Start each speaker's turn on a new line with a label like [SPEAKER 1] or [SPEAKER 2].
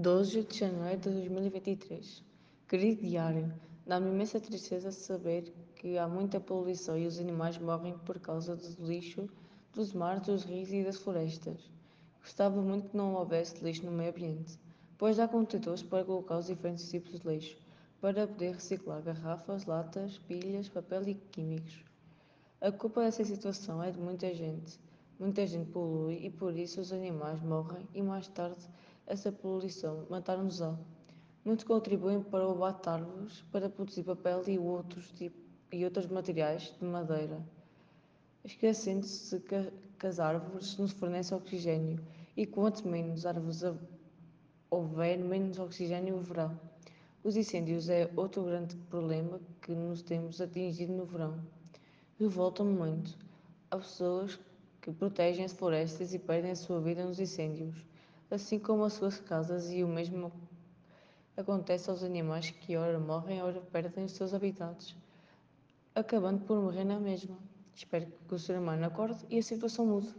[SPEAKER 1] 12 de janeiro de 2023. Querido diário, dá-me imensa tristeza saber que há muita poluição e os animais morrem por causa do lixo dos mares, dos rios e das florestas. Gostava muito que não houvesse lixo no meio ambiente, pois há contentores para colocar os diferentes tipos de lixo, para poder reciclar garrafas, latas, pilhas, papel e químicos. A culpa dessa situação é de muita gente. Muita gente polui e por isso os animais morrem e mais tarde essa poluição matar-nos-á. Muitos contribuem para o árvores para produzir papel e outros, tipo, e outros materiais de madeira, esquecendo-se que, que as árvores nos fornecem oxigênio e quanto menos árvores houver, menos oxigênio haverá. Os incêndios é outro grande problema que nos temos atingido no verão. Revoltam-me muito. Há pessoas que protegem as florestas e perdem a sua vida nos incêndios, assim como as suas casas, e o mesmo acontece aos animais que ora morrem, ora perdem os seus habitats, acabando por morrer na mesma. Espero que o ser humano acorde e a situação mude.